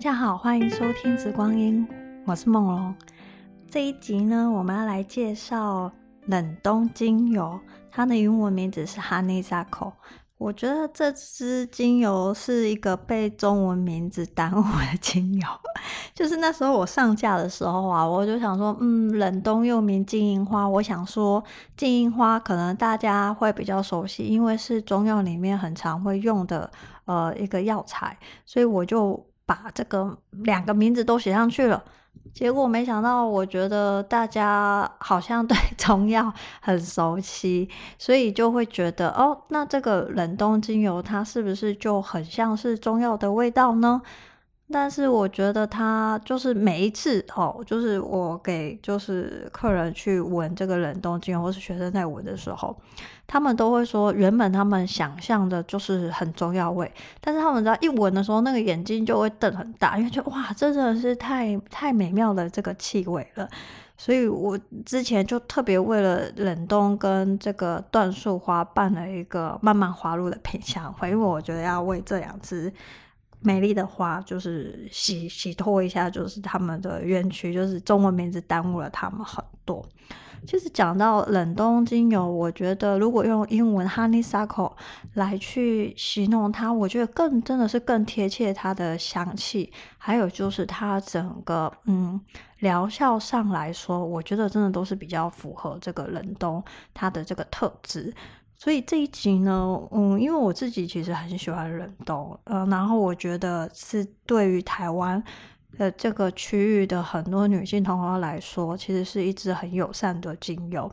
大家好，欢迎收听《紫光阴》，我是梦龙。这一集呢，我们要来介绍冷冻精油，它的英文名字是 Honeysuckle。我觉得这支精油是一个被中文名字耽误的精油。就是那时候我上架的时候啊，我就想说，嗯，冷冻又名金银花，我想说金银花可能大家会比较熟悉，因为是中药里面很常会用的呃一个药材，所以我就。把这个两个名字都写上去了，结果没想到，我觉得大家 好像对 中药很熟悉，所以就会觉得哦，那这个冷冻精油它是不是就很像是中药的味道呢？但是我觉得它就是每一次哦，就是我给就是客人去闻这个冷冻精油，或是学生在闻的时候，他们都会说，原本他们想象的就是很中药味，但是他们只要一闻的时候，那个眼睛就会瞪很大，因为就哇，这真的是太太美妙的这个气味了。所以我之前就特别为了冷冻跟这个椴树花办了一个慢慢滑入的品香会，因为我觉得要为这两支。美丽的花，就是洗洗脱一下，就是他们的冤屈，就是中文名字耽误了他们很多。其实讲到冷冻精油，我觉得如果用英文 honeysuckle 来去形容它，我觉得更真的是更贴切它的香气，还有就是它整个嗯疗效上来说，我觉得真的都是比较符合这个冷冻它的这个特质。所以这一集呢，嗯，因为我自己其实很喜欢冷冻，呃，然后我觉得是对于台湾的这个区域的很多女性同胞来说，其实是一支很友善的精油。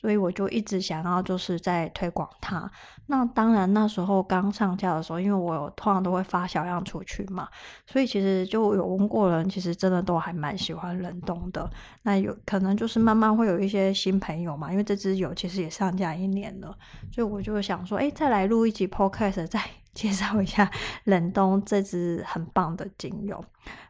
所以我就一直想要就是在推广它。那当然那时候刚上架的时候，因为我通常都会发小样出去嘛，所以其实就有问过人，其实真的都还蛮喜欢冷冻的。那有可能就是慢慢会有一些新朋友嘛，因为这支油其实也上架一年了，所以我就想说，哎，再来录一集 Podcast，再 介绍一下冷冻这支很棒的精油。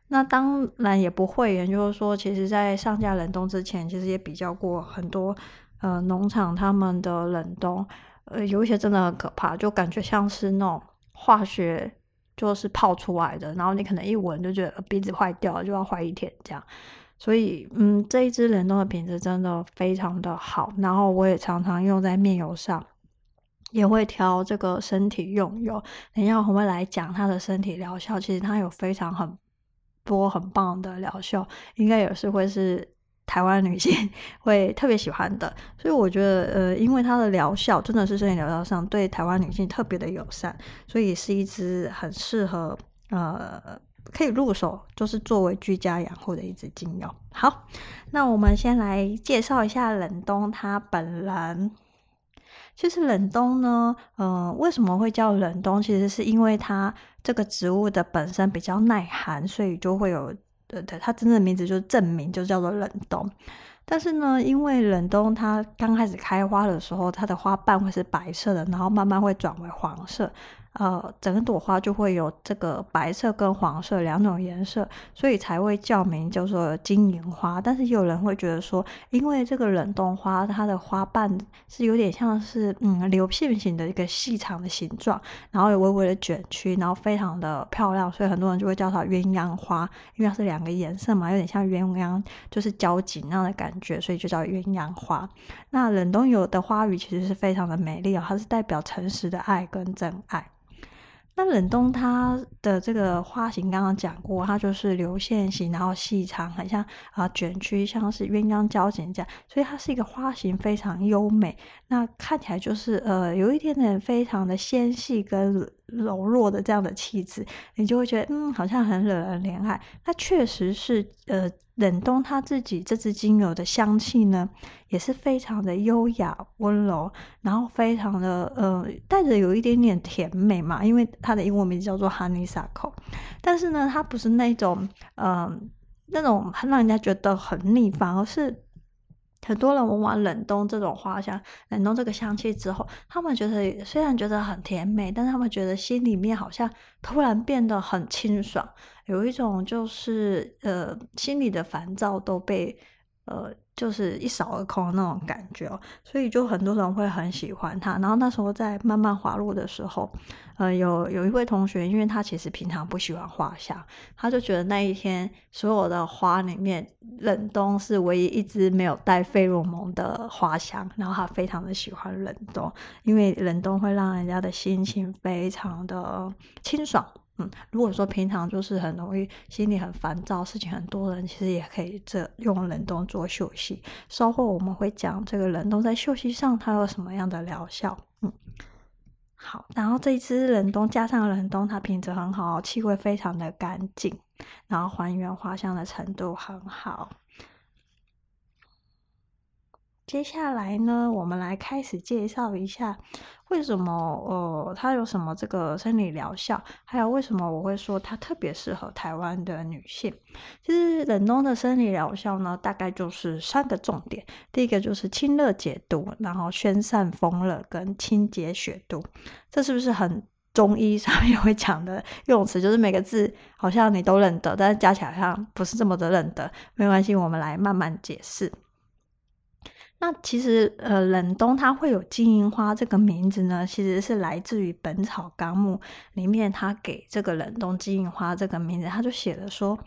那当然也不会，也就是说，其实在上架冷冻之前，其实也比较过很多。呃，农场他们的冷冻，呃，有一些真的很可怕，就感觉像是那种化学，就是泡出来的，然后你可能一闻就觉得鼻子坏掉了，就要坏一天这样。所以，嗯，这一支冷冻的品质真的非常的好，然后我也常常用在面油上，也会调这个身体用油。等一下我会来讲它的身体疗效，其实它有非常很多很棒的疗效，应该也是会是。台湾女性 会特别喜欢的，所以我觉得，呃，因为它的疗效真的是生理疗效上对台湾女性特别的友善，所以是一支很适合，呃，可以入手，就是作为居家养护的一支精油。好，那我们先来介绍一下冷冬它本人。其实冷冬呢，呃，为什么会叫冷冬？其实是因为它这个植物的本身比较耐寒，所以就会有。对对，它真正的名字就是正名，就叫做冷冬。但是呢，因为冷冬它刚开始开花的时候，它的花瓣会是白色的，然后慢慢会转为黄色。呃，整朵花就会有这个白色跟黄色两种颜色，所以才会叫名叫做金银花。但是有人会觉得说，因为这个冷冻花它的花瓣是有点像是嗯流线型的一个细长的形状，然后有微微的卷曲，然后非常的漂亮，所以很多人就会叫它鸳鸯花，因为它是两个颜色嘛，有点像鸳鸯，就是交集那样的感觉，所以就叫鸳鸯花。那冷冻有的花语其实是非常的美丽哦，它是代表诚实的爱跟真爱。那冷冬它的这个花型刚刚讲过，它就是流线型，然后细长，很像啊卷曲，像是鸳鸯交剪这样，所以它是一个花型非常优美。那看起来就是呃有一点点非常的纤细跟柔弱的这样的气质，你就会觉得嗯好像很惹人怜爱。那确实是呃。冷冻它自己这支精油的香气呢，也是非常的优雅温柔，然后非常的呃带着有一点点甜美嘛，因为它的英文名字叫做 Honeysuckle，但是呢，它不是那种呃那种让人家觉得很腻，反而是。很多人闻完冷冻这种花香，冷冻这个香气之后，他们觉得虽然觉得很甜美，但是他们觉得心里面好像突然变得很清爽，有一种就是呃心里的烦躁都被呃就是一扫而空的那种感觉哦，所以就很多人会很喜欢它。然后那时候在慢慢滑落的时候，呃，有有一位同学，因为他其实平常不喜欢花香，他就觉得那一天所有的花里面，冷冬是唯一一支没有带费洛蒙的花香，然后他非常的喜欢冷冬，因为冷冬会让人家的心情非常的清爽。如果说平常就是很容易心里很烦躁，事情很多人其实也可以这用冷冻做休息。稍后我们会讲这个冷冻在休息上它有什么样的疗效。嗯，好，然后这一支冷冻加上冷冻，它品质很好，气味非常的干净，然后还原花香的程度很好。接下来呢，我们来开始介绍一下为什么呃它有什么这个生理疗效，还有为什么我会说它特别适合台湾的女性。其实冷冻的生理疗效呢，大概就是三个重点，第一个就是清热解毒，然后宣散风热跟清洁血毒。这是不是很中医上面 会讲的用词？就是每个字好像你都认得，但是加起来好像不是这么的认得。没关系，我们来慢慢解释。那其实，呃，冷冬它会有金银花这个名字呢，其实是来自于《本草纲目》里面，它给这个冷冬金银花这个名字，它就写了说，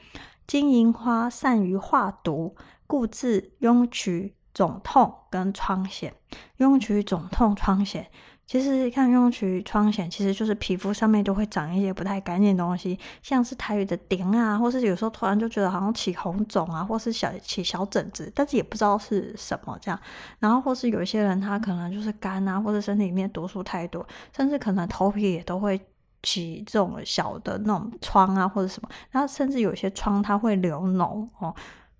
金银花善于化毒，故治痈曲、肿痛跟疮癣。痈曲、肿痛、疮癣。其实看用去疮癬，其实就是皮肤上面都会长一些不太干净的东西，像是台语的点啊，或是有时候突然就觉得好像起红肿啊，或是小起小疹子，但是也不知道是什么这样。然后或是有一些人他可能就是干啊，或者身体里面毒素太多，甚至可能头皮也都会起这种小的那种疮啊，或者什么。然后甚至有些疮它会流脓哦，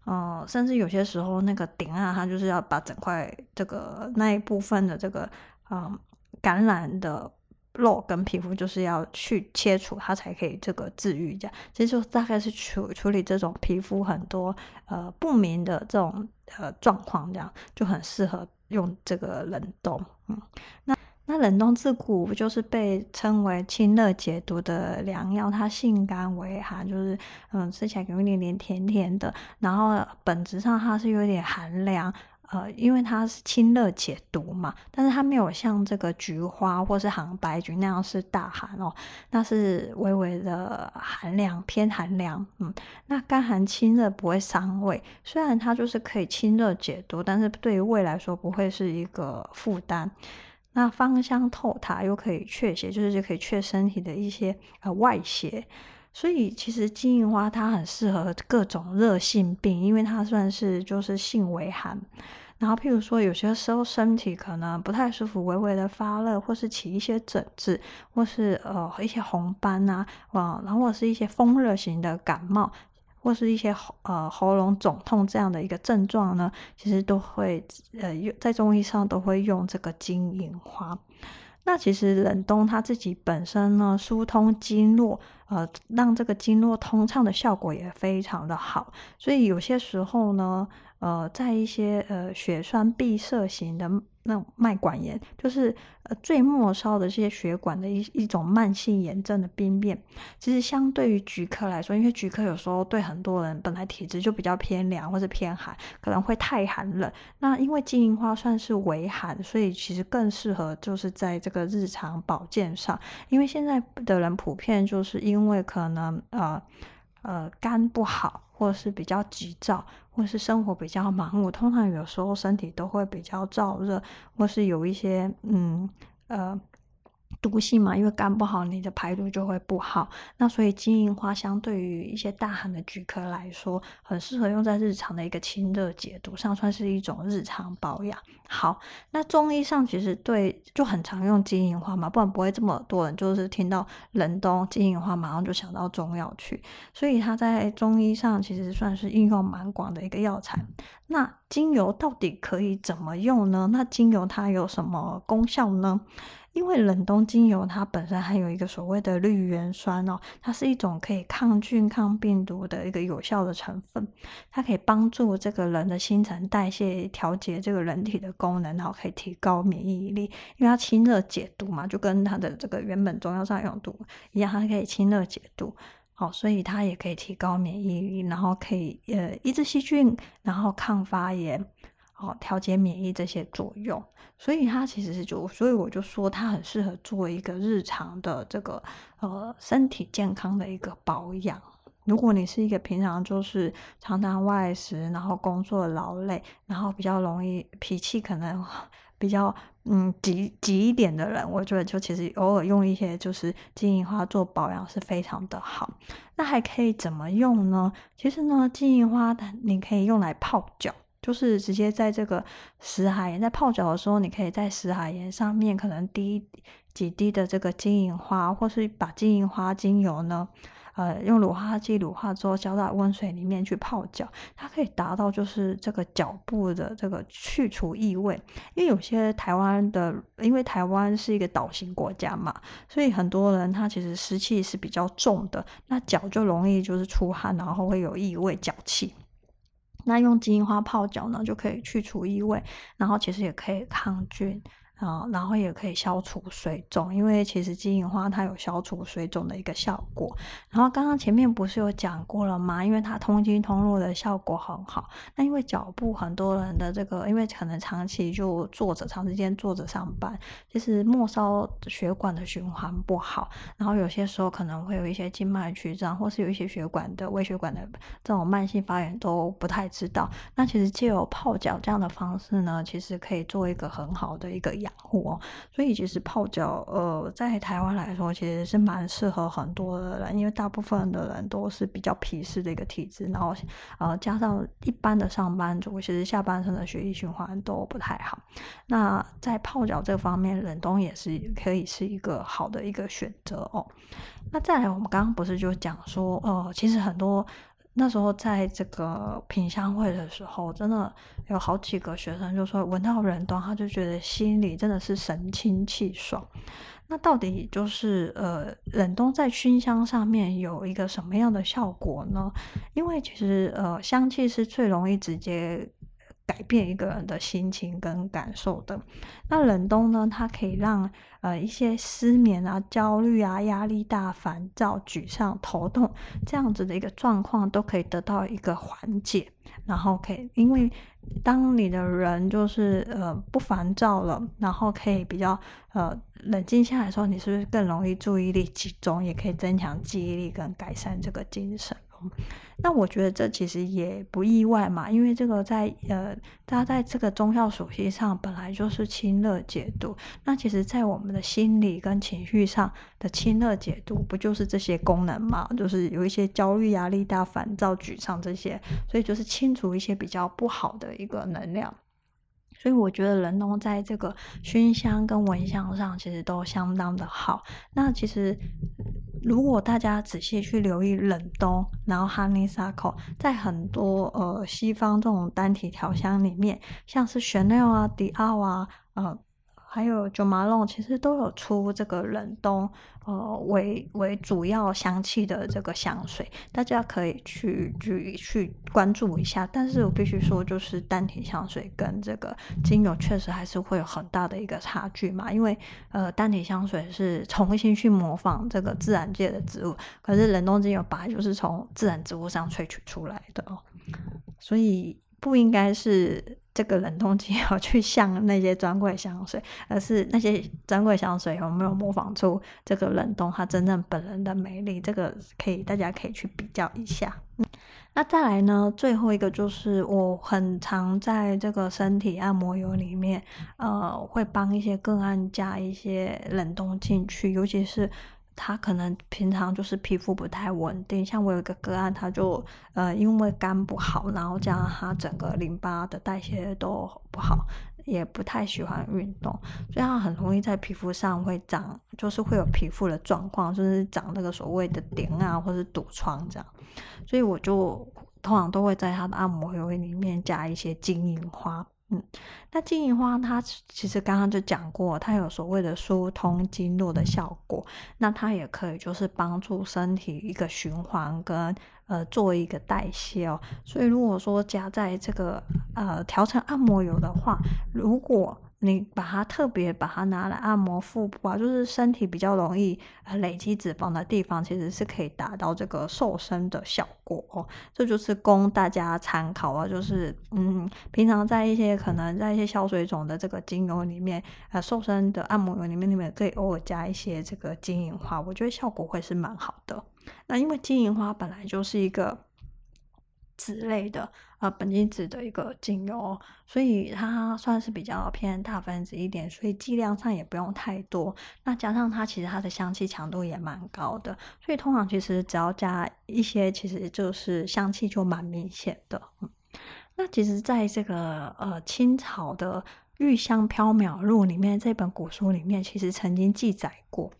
嗯、甚至有些时候那个点啊，它就是要把整块这个那一部分的这个嗯。感染的肉跟皮肤就是要去切除，它才可以这个治愈。这样，其实就大概是处处理这种皮肤很多呃不明的这种呃状况，这样就很适合用这个冷冻。嗯，那那冷冻自古就是被称为清热解毒的良药，它性甘微寒，就是嗯吃起来有一点点甜甜的，然后本质上它是有点寒凉。呃，因为它是清热解毒嘛，但是它没有像这个菊花或是杭白菊那样是大寒哦，那是微微的寒凉，偏寒凉。嗯，那甘寒清热不会伤胃，虽然它就是可以清热解毒，但是对于胃来说不会是一个负担。那芳香透塔又可以却邪，就是就可以却身体的一些呃外邪。所以其实金银花它很适合各种热性病，因为它算是就是性为寒。然后，譬如说，有些时候身体可能不太舒服，微微的发热，或是起一些疹子，或是呃一些红斑呐，啊，然后或是一些风热型的感冒，或是一些呃喉咙肿痛这样的一个症状呢，其实都会呃用在中医上都会用这个金银花。那其实冷冻它自己本身呢，疏通经络，呃，让这个经络通畅的效果也非常的好，所以有些时候呢。呃，在一些呃血栓闭塞型的那种脉管炎，就是呃最末梢的这些血管的一一种慢性炎症的病变，其实相对于菊科来说，因为菊科有时候对很多人本来体质就比较偏凉或者偏寒，可能会太寒冷。那因为金银花算是微寒，所以其实更适合就是在这个日常保健上，因为现在的人普遍就是因为可能呃呃肝不好，或者是比较急躁。或是生活比较忙碌，通常有时候身体都会比较燥热，或是有一些嗯呃。毒性嘛，因为肝不好，你的排毒就会不好。那所以金银花相对于一些大寒的菊科来说，很适合用在日常的一个清热解毒上，算是一种日常保养。好，那中医上其实对就很常用金银花嘛，不然不会这么多人就是听到冷冬金银花马上就想到中药去。所以它在中医上其实算是应用蛮广的一个药材。那精油到底可以怎么用呢？那精油它有什么功效呢？因为冷冻精油它本身还有一个所谓的绿原酸哦，它是一种可以抗菌、抗病毒的一个有效的成分，它可以帮助这个人的新陈代谢，调节这个人体的功能，然后可以提高免疫力，因为它清热解毒嘛，就跟它的这个原本中药上用毒一样，它可以清热解毒。好，所以它也可以提高免疫力，然后可以呃抑制细菌，然后抗发炎，哦，调节免疫这些作用。所以它其实是就，所以我就说它很适合做一个日常的这个呃身体健康的一个保养。如果你是一个平常就是常常外食，然后工作劳累，然后比较容易脾气可能比较嗯急急一点的人，我觉得就其实偶尔用一些就是金银花做保养是非常的好。那还可以怎么用呢？其实呢，金银花它你可以用来泡脚，就是直接在这个死海盐在泡脚的时候，你可以在死海盐上面可能滴几滴的这个金银花，或是把金银花精油呢。呃，用乳化剂乳化之后浇到温水里面去泡脚，它可以达到就是这个脚部的这个去除异味。因为有些台湾的，因为台湾是一个岛型国家嘛，所以很多人他其实湿气是比较重的，那脚就容易就是出汗，然后会有异味、脚气。那用金银花泡脚呢，就可以去除异味，然后其实也可以抗菌。啊，然后也可以消除水肿，因为其实金银花它有消除水肿的一个效果。然后刚刚前面不是有讲过了吗？因为它通经通络的效果很好。那因为脚部很多人的这个，因为可能长期就坐着，长时间坐着上班，其实末梢血管的循环不好，然后有些时候可能会有一些静脉曲张，或是有一些血管的微血管的这种慢性发炎都不太知道。那其实借由泡脚这样的方式呢，其实可以做一个很好的一个养。护哦，所以其实泡脚，呃，在台湾来说，其实是蛮适合很多的人，因为大部分的人都是比较皮实的一个体质，然后，呃，加上一般的上班族，其实下半身的血液循环都不太好。那在泡脚这方面，冷冬也是可以是一个好的一个选择哦。那再来，我们刚刚不是就讲说，呃，其实很多。那时候在这个品香会的时候，真的有好几个学生就说闻到冷冬，他就觉得心里真的是神清气爽。那到底就是呃冷冬在熏香上面有一个什么样的效果呢？因为其实呃香气是最容易直接。改变一个人的心情跟感受的。那冷冻呢，它可以让呃一些失眠啊、焦虑啊、压力大、烦躁、沮丧、头痛这样子的一个状况都可以得到一个缓解。然后可以，因为当你的人就是呃不烦躁了，然后可以比较呃冷静下来的时候，你是不是更容易注意力集中，也可以增强记忆力跟改善这个精神。那我觉得这其实也不意外嘛，因为这个在呃，它在这个中药属性上本来就是清热解毒。那其实，在我们的心理跟情绪上的清热解毒，不就是这些功能嘛？就是有一些焦虑、压力大、烦躁、沮丧这些，所以就是清除一些比较不好的一个能量。所以我觉得冷冻在这个熏香跟蚊香上，其实都相当的好。那其实。如果大家仔细去留意冷冬，然后 Honeysuckle 在很多呃西方这种单体调香里面，像是 Chanel 啊、迪奥啊，呃。还有九马龙其实都有出这个冷冬，呃，为为主要香气的这个香水，大家可以去去去关注一下。但是我必须说，就是单体香水跟这个精油确实还是会有很大的一个差距嘛，因为呃，单体香水是重新去模仿这个自然界的植物，可是冷冬精油本来就是从自然植物上萃取出来的哦，所以不应该是。这个冷冻精油 去像那些专柜香水，而是那些专柜香水有没有模仿出这个冷冻它真正本人的美丽？这个可以，大家可以去比较一下。那再来呢，最后一个就是我很常在这个身体按摩油里面，呃，会帮一些个案加一些冷冻进去，尤其是。他可能平常就是皮肤不太稳定，像我有一个个案，他就呃因为肝不好，然后加上他整个淋巴的代谢都不好，也不太喜欢运动，所以他很容易在皮肤上会长，就是会有皮肤的状况，就是长那个所谓的点啊，或是堵疮这样，所以我就通常都会在他的按摩油里面加一些金银花。嗯，那金银花它其实刚刚就讲过，它有所谓的疏通经络的效果，那它也可以就是帮助身体一个循环跟呃做一个代谢哦。所以如果说加在这个呃调成按摩油的话，如果你把它特别把它拿来按摩腹部啊，就是身体比较容易累积脂肪的地方，其实是可以达到这个瘦身的效果哦。这就是供大家参考啊，就是嗯，平常在一些可能在一些消水肿的这个精油里面，呃，瘦身的按摩油里面，你们可以偶尔加一些这个金银花，我觉得效果会是蛮好的。那因为金银花本来就是一个。脂类的呃，苯基酯的一个精油，所以它算是比较偏大分子一点，所以剂量上也不用太多。那加上它其实它的香气强度也蛮高的，所以通常其实只要加一些，其实就是香气就蛮明显的。嗯，那其实在这个呃清朝的《玉香缥缈录》里面，这本古书里面其实曾经记载过。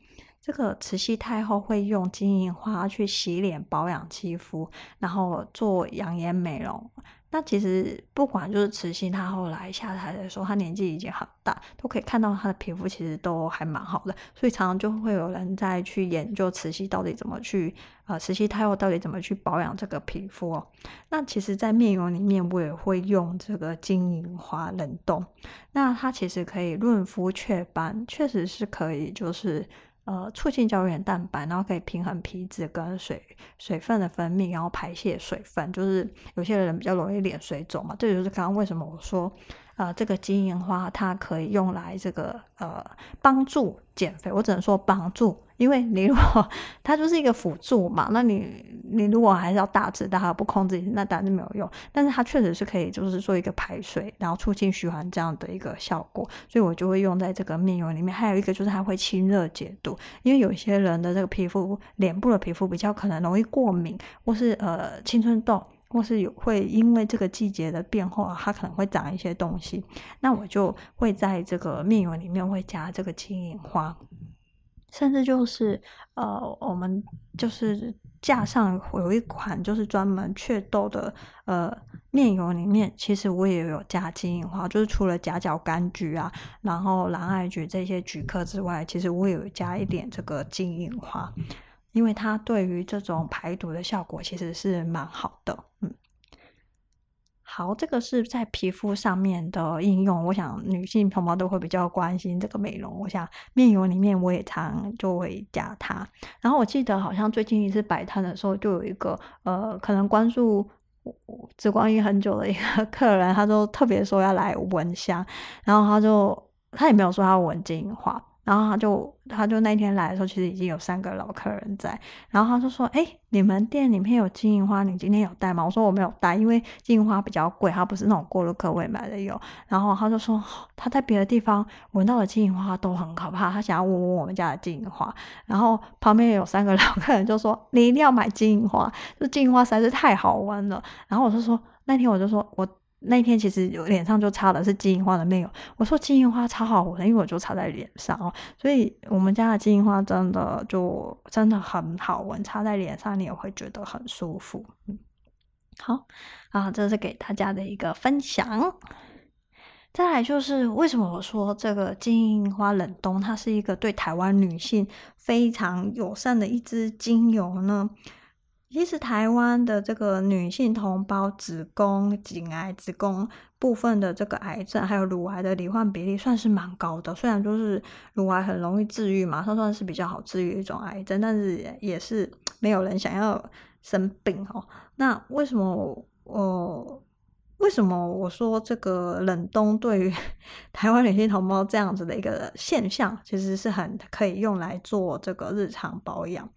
这个慈禧太后会用金银花去洗脸保养肌肤，然后做养颜美容。那其实不管就是慈禧她后来下台的时候，她年纪已经很大，都可以看到她的皮肤其实都还蛮好的。所以常常就会有人在去研究慈禧到底怎么去，呃，慈禧太后到底怎么去保养这个皮肤哦。那其实，在面油里面我也会用这个金银花冷冻，那它其实可以润肤雀斑，确实是可以，就是。呃，促进胶原蛋白，然后可以平衡皮脂跟水水分的分泌，然后排泄水分。就是有些人比较容易脸水肿嘛，这就是刚刚为什么我说。呃，这个金银花它可以用来这个呃帮助减肥，我只能说帮助，因为你如果它就是一个辅助嘛，那你你如果还是要大吃大喝不控制，那当然没有用。但是它确实是可以，就是做一个排水，然后促进循环这样的一个效果，所以我就会用在这个面油里面。还有一个就是它会清热解毒，因为有些人的这个皮肤脸部的皮肤比较可能容易过敏，或是呃青春痘。或是有会因为这个季节的变化，它可能会长一些东西，那我就会在这个面油里面会加这个金银花，甚至就是呃，我们就是架上有一款就是专门祛痘的呃面油里面，其实我也有加金银花，就是除了夹角柑橘啊，然后蓝艾菊这些菊科之外，其实我也有加一点这个金银花。因为它对于这种排毒的效果其实是蛮好的，嗯，好，这个是在皮肤上面的应用。我想女性同胞都会比较关心这个美容。我想面油里面我也常就会加它。然后我记得好像最近一次摆摊的时候，就有一个呃，可能关注紫光音很久的一个 客人，他就特别说要来闻香，然后他就他也没有说他闻金银花。然后他就他就那天来的时候，其实已经有三个老客人在。然后他就说：“哎，你们店里面有金银花，你今天有带吗？”我说：“我没有带，因为金银花比较贵，它不是那种过路客会买的油。”然后他就说：“他在别的地方闻到的金银花都很可怕，他想要闻闻我们家的金银花。”然后旁边有三个 老客人就说：“你一定要买金银花，这金银花实在是太好闻了。”然后我就说：“那天我就说我。”那天其实有脸上就擦的是金银花的面油，我说金银花超好闻，因为我就擦在脸上哦，所以我们家的金银花真的就真的很好闻，擦在脸上你也会觉得很舒服。嗯，好啊，这是给大家的一个分享。再来就是为什么我说这个金银花冷冻它是一个对台湾女性非常友善的一支精油呢？其实台湾的这个女性同胞子宫颈癌、子宫部分的这个癌症，还有乳癌的罹患比例算是蛮高的。虽然就是乳癌很容易治愈嘛，它算是比较好治愈一种癌症，但是也是没有人想要生病哦。那为什么我，我为什么我说这个冷冻对于 台湾女性同胞这样子的一个现象，其实是很可以用来做这个日常保养？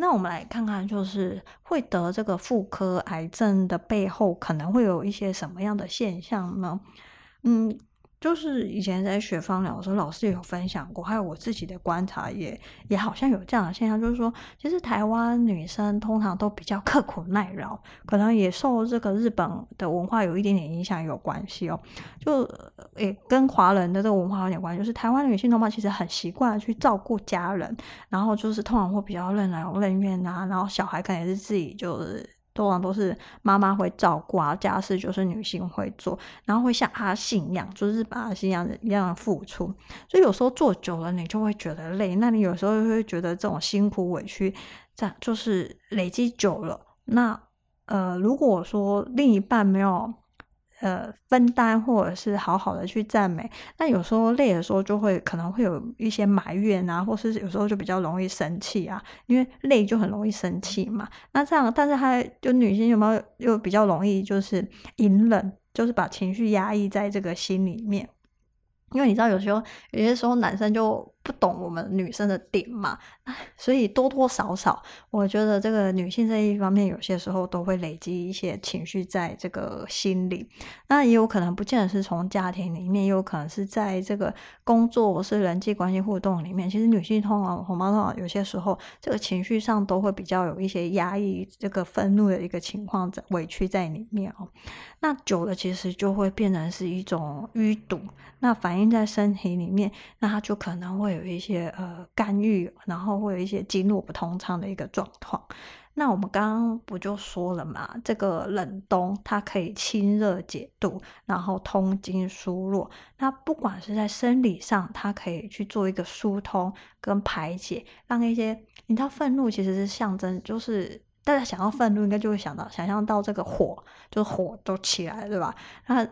那我们来看看，就是会得这个妇科癌症的背后，可能会有一些什么样的现象呢？嗯。就是以前在学芳疗的时候，老师也有分享过，还有我自己的观察也也好像有这样的现象，就是说，其实台湾女生通常都比较刻苦耐劳，可能也受这个日本的文化有一点点影响有关系哦，就也跟华人的这个文化有点关系，就是台湾女性同胞其实很习惯去照顾家人，然后就是通常会比较任劳任怨啊，然后小孩可能也是自己就是。通常都是妈妈会照顾，家事就是女性会做，然后会像阿信一样，就是把阿信一样一样的付出。所以有时候做久了，你就会觉得累。那你有时候会觉得这种辛苦委屈，在就是累积久了。那呃，如果说另一半没有呃分担，或者是好好的去赞美。那有时候累的时候，就会可能会有一些埋怨啊，或是有时候就比较容易生气啊，因为累就很容易生气嘛。那这样，但是还就女性有没有又比较容易就是隐忍，就是把情绪压抑在这个心里面。因为你知道，有时候有些时候男生就不懂我们女生的点嘛，所以多多少少，我觉得这个女性这一方面，有些时候都会累积一些情绪在这个心里。那也有可能不见得是从家庭里面，也有可能是在这个工作或是人际关系互动里面。其实女性通常、红包通常有些时候，这个情绪上都会比较有一些压抑，这个愤怒的一个情况在委屈在里面哦。那久了，其实就会变成是一种淤堵，那反映在身体里面，那它就可能会有一些呃肝郁，然后会有一些经络不通畅的一个状况。那我们刚刚不就说了嘛，这个冷冬它可以清热解毒，然后通经疏络。那不管是在生理上，它可以去做一个疏通跟排解，让一些你知道愤怒其实是象征，就是。大家想到愤怒，应该就会想到想象到这个火，就是火都起来，对吧？那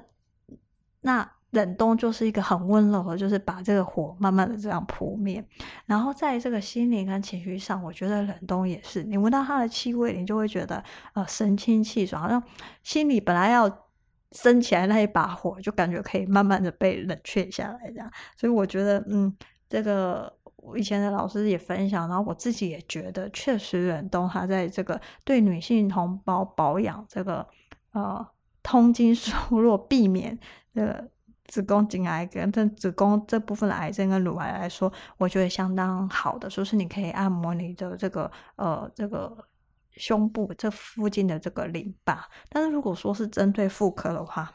那冷冬就是一个很温柔的，就是把这个火慢慢的这样扑灭。然后在这个心灵跟情绪上，我觉得冷冬也是，你闻到它的气味，你就会觉得呃神清气爽，好像心里本来要升起来那一把火，就感觉可以慢慢的被冷却下来，这样。所以我觉得，嗯，这个。我以前的老师也分享，然后我自己也觉得，确实冷冬它在这个对女性同胞保养这个呃通经 疏络，避免这个子宫颈癌跟这子宫这部分的癌症跟乳癌来说，我觉得相当好的。就是你可以按摩你的这个呃这个胸部这附近的这个淋巴，但是如果说是针对妇科的话。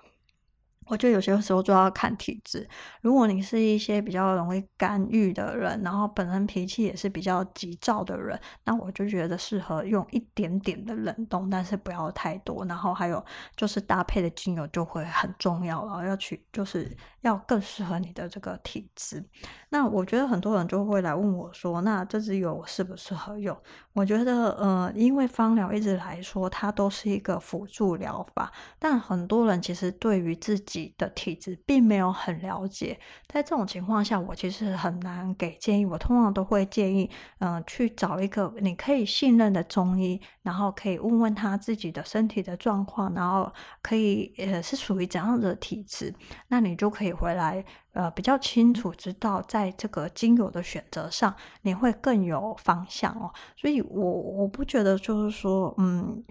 我觉得有些时候就要看体质。如果你是一些比较容易干郁的人，然后本身脾气也是比较急躁的人，那我就觉得适合用一点点的冷冻，但是不要太多。然后还有就是搭配的精油就会很重要了，要去就是要更适合你的这个体质。那我觉得很多人就会来问我说，那这支油适不适合用？我觉得呃，因为芳疗一直来说它都是一个辅助疗法，但很多人其实对于自己的体质并没有很了解，在这种情况下，我其实很难给建议。我通常都会建议，嗯、去找一个你可以信任的中医，然后可以问问他自己的身体的状况，然后可以呃是属于怎样的体质，那你就可以回来呃比较清楚知道，在这个精油的选择上，你会更有方向哦。所以我我不觉得就是说，嗯。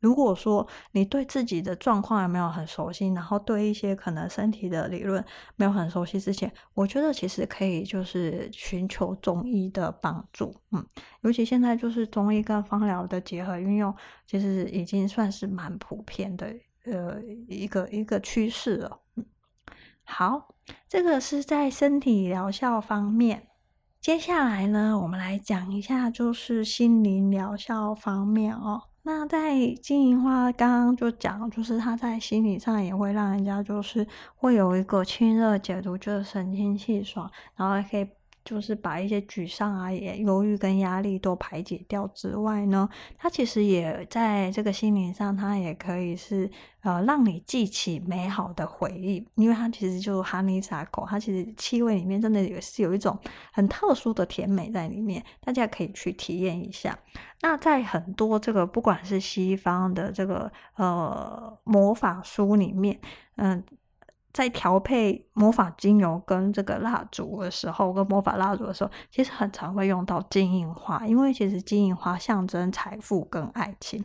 如果说你对自己的状况还没有很熟悉，然后对一些可能身体的理论没有很熟悉之前，我觉得其实可以就是寻求中医的帮助，嗯，尤其现在就是中医跟芳疗的结合运用，其实已经算是蛮普遍的，呃，一个一个趋势了。嗯，好，这个是在身体疗效方面，接下来呢，我们来讲一下就是心灵疗效方面哦。那在金银花刚刚就讲，就是它在心理上也会让人家就是会有一个清热解毒，就是神清气爽，然后还可以。就是把一些沮丧啊、也忧郁跟压力都排解掉之外呢，它其实也在这个心灵上，它也可以是呃让你记起美好的回忆，因为它其实就 honeysuckle，它其实气味里面真的也是有一种很特殊的甜美在里面，大家可以去体验一下。那在很多这个不管是西方的这个呃魔法书里面，嗯。在调配魔法精油跟这个蜡烛的时候，跟魔法蜡烛的时候，其实很常会用到金银花，因为其实金银花象征财富跟爱情。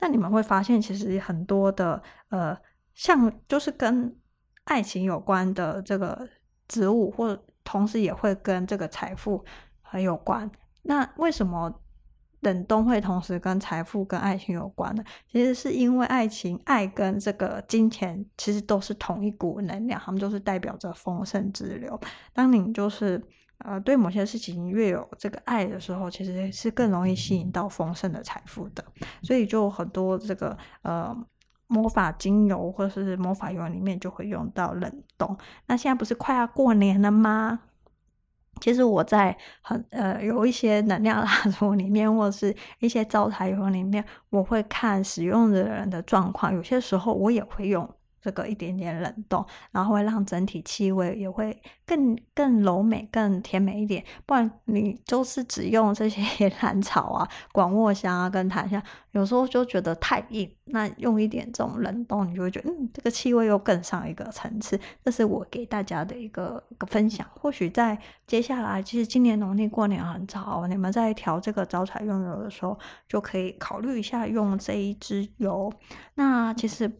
那你们会发现，其实很多的呃，像就是跟爱情有关的这个植物，或同时也会跟这个财富很有关。那为什么？冷冬会同时跟财富跟爱情有关的，其实是因为爱情、爱跟这个金钱其实都是同一股能量，他们都是代表着丰盛之流。当你就是呃对某些事情越有这个爱的时候，其实是更容易吸引到丰盛的财富的。所以就很多这个呃魔法精油或者是魔法油里面就会用到冷冻。那现在不是快要过年了吗？其实我在很呃有一些能量蜡烛里面，或者是一些招财油里面，我会看使用的人的状况。有些时候我也会用这个一点点冷冻，然后会让整体气味也会更更柔美、更甜美一点。不然你就是只用这些 兰草啊、广卧香啊跟檀香，有时候就觉得太硬。那用一点这种冷冻，你就会觉得嗯，这个气味又更上一个层次。这是我给大家的一个一个分享。或许在接下来，其实今年农历过年很早，你们在调这个招财用油的时候，就可以考虑一下用这一支油。那其实。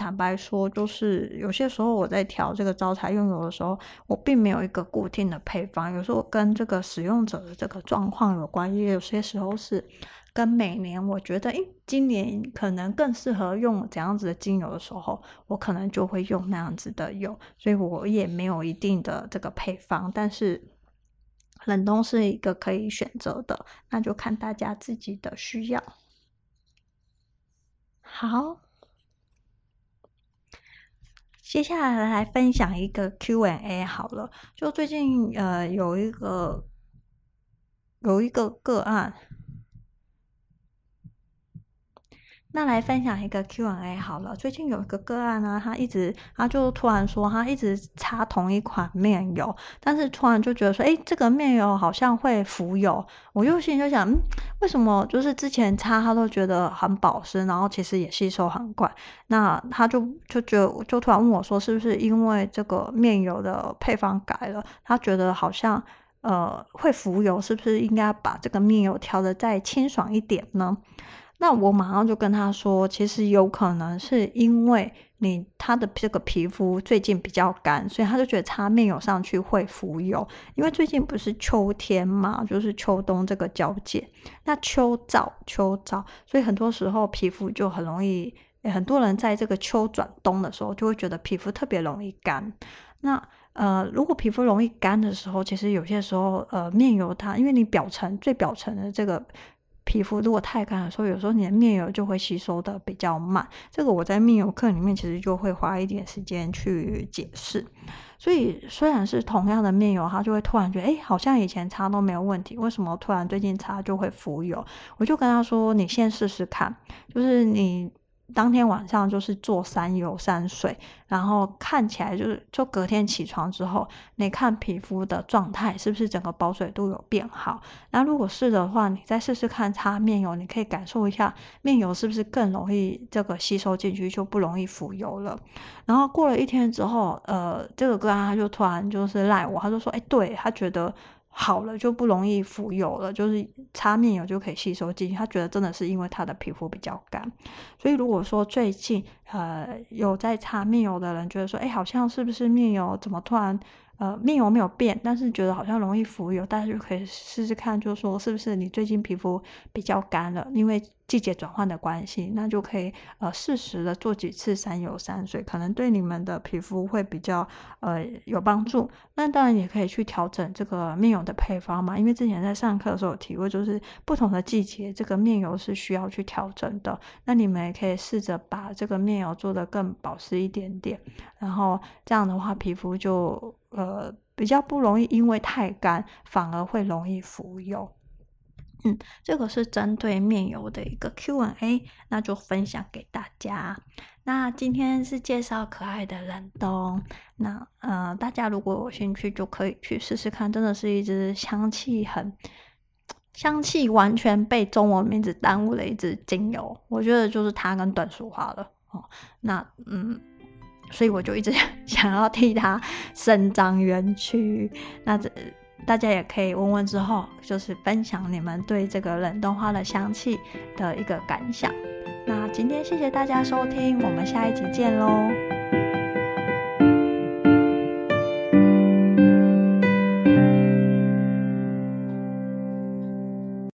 坦白说，就是有些时候我在调这个招财用油的时候，我并没有一个固定的配方。有时候跟这个使用者的这个状况有关，也有些时候是跟每年我觉得，诶，今年可能更适合用怎样子的精油的时候，我可能就会用那样子的油。所以我也没有一定的这个配方，但是冷冻是一个可以选择的，那就看大家自己的需要。好。接下来来分享一个 Q&A 好了，就最近呃有一个有一个个案。那来分享一个 Q&A 好了。最近有一个个案呢，他一直他就突然说，他一直擦同一款面油，但是突然就觉得说，诶，这个面油好像会浮油。我就心里就想，嗯，为什么就是之前擦他都觉得很保湿，然后其实也吸收很快。那他就就觉得，就突然问我说，是不是因为这个面油的配方改了？他觉得好像呃会浮油，是不是应该把这个面油调得再清爽一点呢？那我马上就跟他说，其实有可能是因为你他的这个皮肤最近比较干，所以他就觉得擦面油上去会浮油。因为最近不是秋天嘛，就是秋冬这个交界，那秋燥秋燥，所以很多时候皮肤就很容易，很多人在这个秋转冬的时候就会觉得皮肤特别容易干。那呃，如果皮肤容易干的时候，其实有些时候呃面油它，因为你表层最表层的这个。皮肤如果太干的时候，有时候你的面油就会吸收的比较慢。这个我在面油课里面其实就会花一点时间去解释。所以虽然是同样的面油，它就会突然觉得，哎，好像以前擦都没有问题，为什么突然最近擦就会浮油？我就跟他说，你先试试看，就是你。当天晚上就是做三油三水，然后看起来就是，就隔天起床之后，你看皮肤的状态是不是整个保水度有变好？那如果是的话，你再试试看擦面油，你可以感受一下面油是不是更容易这个吸收进去，就不容易浮油了。然后过了一天之后，呃，这个个案他就突然就是赖我，他就说，哎，对，他觉得。好了就不容易浮油了，就是擦面油就可以吸收进去。他觉得真的是因为他的皮肤比较干，所以如果说最近呃有在擦面油的人觉得说，哎，好像是不是面油怎么突然呃面油没有变，但是觉得好像容易浮油，大家就可以试试看，就是说是不是你最近皮肤比较干了，因为。季节转换的关系，那就可以呃适时的做几次山油山水，可能对你们的皮肤会比较呃有帮助。那当然也可以去调整这个面油的配方嘛，因为之前在上课的时候有提过，就是不同的季节这个面油是需要去调整的。那你们也可以试着把这个面油做得更保湿一点点，然后这样的话皮肤就呃比较不容易因为太干反而会容易浮油。嗯，这个是针对面油的一个 Q&A，那就分享给大家。那今天是介绍可爱的冷冻，那呃，大家如果有兴趣，就可以去试试看。真的是一支香气很，香气完全被中文名字耽误了一支精油。我觉得就是它跟短树花了哦。那嗯，所以我就一直 想要替它伸张冤屈。那这。大家也可以问问之后，就是分享你们对这个冷冻花的香气的一个感想。那今天谢谢大家收听，我们下一集见喽。